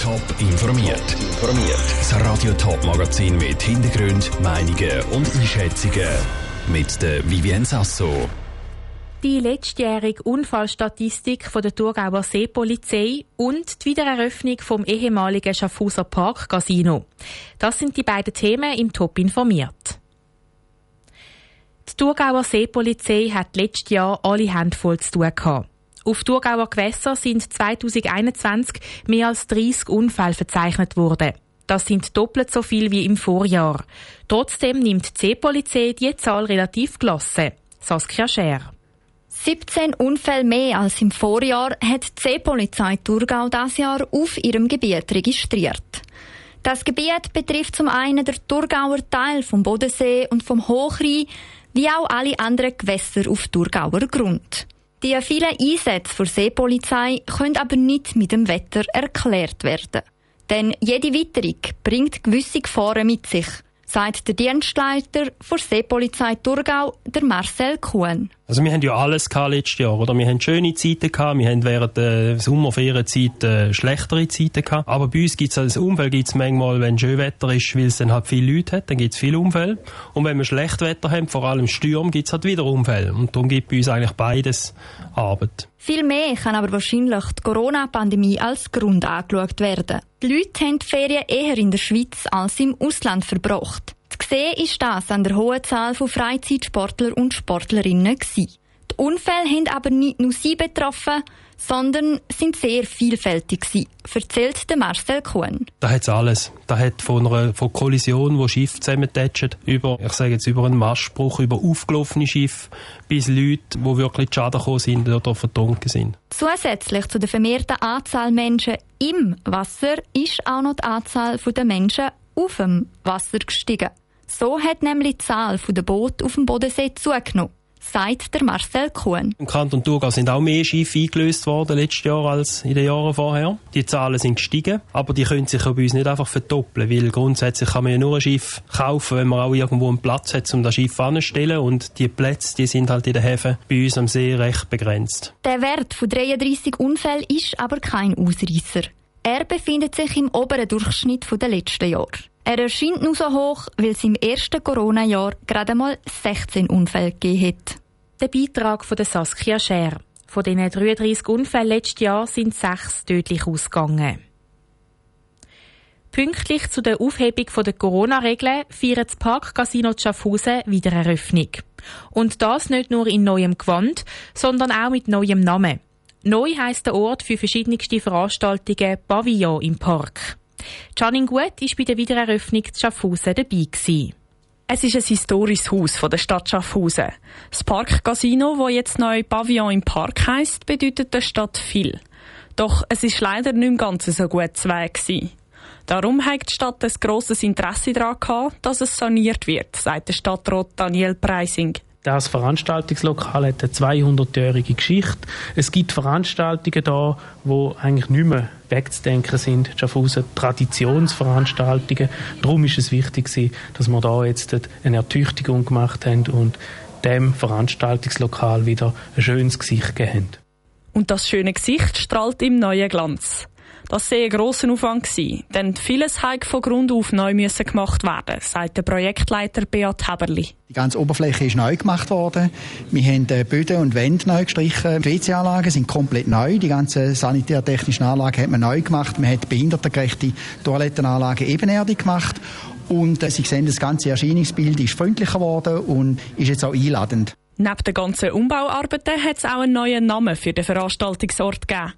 Top informiert. Informiert. Das Radio Top Magazin mit Hintergrund, Meinungen und Einschätzungen mit der Vivien Sasso. Die letztjährige Unfallstatistik von der Thurgauer Seepolizei und die Wiedereröffnung vom ehemaligen Schaffhauser Park Casino. Das sind die beiden Themen im Top informiert. Die Thurgauer Seepolizei hat letztes Jahr alle Hände voll zu tun gehabt. Auf Thurgauer Gewässer sind 2021 mehr als 30 Unfälle verzeichnet worden. Das sind doppelt so viel wie im Vorjahr. Trotzdem nimmt die Seepolizei die Zahl relativ gelassen. Saskia Scher. 17 Unfälle mehr als im Vorjahr hat die Seepolizei Thurgau das Jahr auf ihrem Gebiet registriert. Das Gebiet betrifft zum einen der Thurgauer Teil vom Bodensee und vom Hochrhein, wie auch alle anderen Gewässer auf Thurgauer Grund. Die vielen Einsätze für Seepolizei können aber nicht mit dem Wetter erklärt werden. Denn jede Witterung bringt gewisse Gefahren mit sich, sagt der Dienstleiter der Seepolizei Thurgau, der Marcel Kuhn. Also wir haben ja alles gehabt letztes Jahr, oder? Wir haben schöne Zeiten gehabt, wir haben während der Sommerferienzeit äh, schlechtere Zeiten gehabt. Aber bei uns gibt es also das Umfeld gibt's manchmal, wenn schön Wetter ist, weil es dann halt viele Leute hat, dann gibt es viele Unfälle. Und wenn wir schlecht Wetter haben, vor allem Sturm, gibt es halt wieder Unfälle. Und darum gibt bei uns eigentlich beides Arbeit. Viel mehr kann aber wahrscheinlich die Corona-Pandemie als Grund angeschaut werden. Die Leute haben die Ferien eher in der Schweiz als im Ausland verbracht. Zu sehen ist das an der hohen Zahl von Freizeitsportler und Sportlerinnen. Gewesen. Die Unfälle haben aber nicht nur sie betroffen, sondern sind sehr vielfältig gewesen, erzählt Marcel Kuhn. Da hat's alles. Da hat von einer von Kollision, wo Schiff zusammentatschen, über, ich sage jetzt über einen Mastbruch, über aufgelaufene Schiffe, bis Leute, die wirklich Schaden gekommen sind oder vertrunken sind. Zusätzlich zu der vermehrten Anzahl Menschen im Wasser ist auch noch die Anzahl der Menschen auf dem Wasser gestiegen. So hat nämlich die Zahl der Boote auf dem Bodensee zugenommen sagt der Marcel Kuhn. Im Kanton Thurgau sind auch mehr Schiffe eingelöst worden letztes Jahr als in den Jahren vorher. Die Zahlen sind gestiegen, aber die können sich bei uns nicht einfach verdoppeln, weil grundsätzlich kann man ja nur ein Schiff kaufen, wenn man auch irgendwo einen Platz hat, um das Schiff anzustellen und die Plätze, die sind halt in den Häfen bei uns am See recht begrenzt. Der Wert von 33 Unfällen ist aber kein Ausreißer. Er befindet sich im oberen Durchschnitt der letzten Jahre. Er erscheint nur so hoch, weil es im ersten Corona-Jahr gerade mal 16 Unfälle gegeben hat. Der Beitrag von der Saskia Scher. Von diesen 33 Unfällen letztes Jahr sind sechs tödlich ausgegangen. Pünktlich zu der Aufhebung der Corona-Regeln feiert das Parkcasino Schaffhausen wieder Eröffnung. Und das nicht nur in neuem Gewand, sondern auch mit neuem Namen. Neu heisst der Ort für verschiedenste Veranstaltungen Pavillon im Park. Janine Gut war bei der Wiedereröffnung zu Schaffhausen dabei. Gewesen. Es ist ein historisches Haus von der Stadt Schaffhausen. Das Parkcasino, wo jetzt neu Pavillon im Park heisst, bedeutet der Stadt viel. Doch es ist leider nicht im Ganzen so gut zu Weg Darum hat die Stadt ein grosses Interesse daran gehabt, dass es saniert wird, sagt der Stadtrat Daniel Preising. Das Veranstaltungslokal hat eine 200-jährige Geschichte. Es gibt Veranstaltungen da, wo eigentlich nicht mehr wegzudenken sind. Schaffhausen Traditionsveranstaltungen. Darum ist es wichtig, dass wir da jetzt eine Ertüchtigung gemacht haben und dem Veranstaltungslokal wieder ein schönes Gesicht gegeben haben. Und das schöne Gesicht strahlt im neuen Glanz. Das sei ein grosser Aufwand gewesen, denn vieles hat von Grund auf neu müssen gemacht werden, sagt der Projektleiter Beat Heberli. Die ganze Oberfläche ist neu gemacht worden. Wir haben Böden und Wände neu gestrichen. Die WC-Anlagen sind komplett neu. Die ganze sanitärtechnischen Anlagen hat man neu gemacht. Man hat behindertengerechte Toilettenanlagen ebenerdig gemacht. Und äh, Sie sehen, das ganze Erscheinungsbild ist freundlicher geworden und ist jetzt auch einladend. Neben den ganzen Umbauarbeiten hat es auch einen neuen Namen für den Veranstaltungsort gegeben.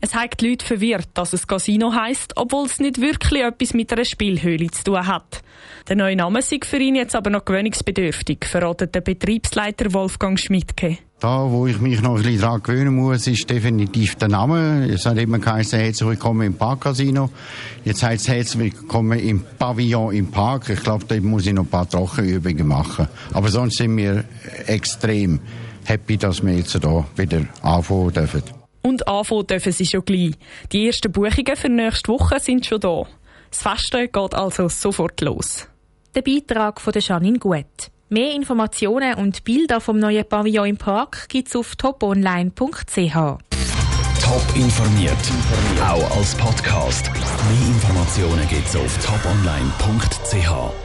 Es hat die Leute verwirrt, dass es Casino heisst, obwohl es nicht wirklich etwas mit einer Spielhöhle zu tun hat. Der neue Name ist für ihn jetzt aber noch gewöhnungsbedürftig, verratet der Betriebsleiter Wolfgang Schmidtke. Da, wo ich mich noch ein bisschen daran gewöhnen muss, ist definitiv der Name. Es hat immer geheißen, herzlich willkommen im Parkcasino. Jetzt heißt es herzlich willkommen im Pavillon im Park. Ich glaube, da muss ich noch ein paar Trockenübungen machen. Aber sonst sind wir extrem happy, dass wir jetzt hier wieder anfangen dürfen. Und anfangen dürfen sie schon gleich. Die ersten Buchungen für nächste Woche sind schon da. Das Festen geht also sofort los. Der Beitrag von Janine Gut. Mehr Informationen und Bilder vom neuen Pavillon im Park gibt's auf toponline.ch. Top informiert, auch als Podcast. Informationen gibt's auf toponline.ch.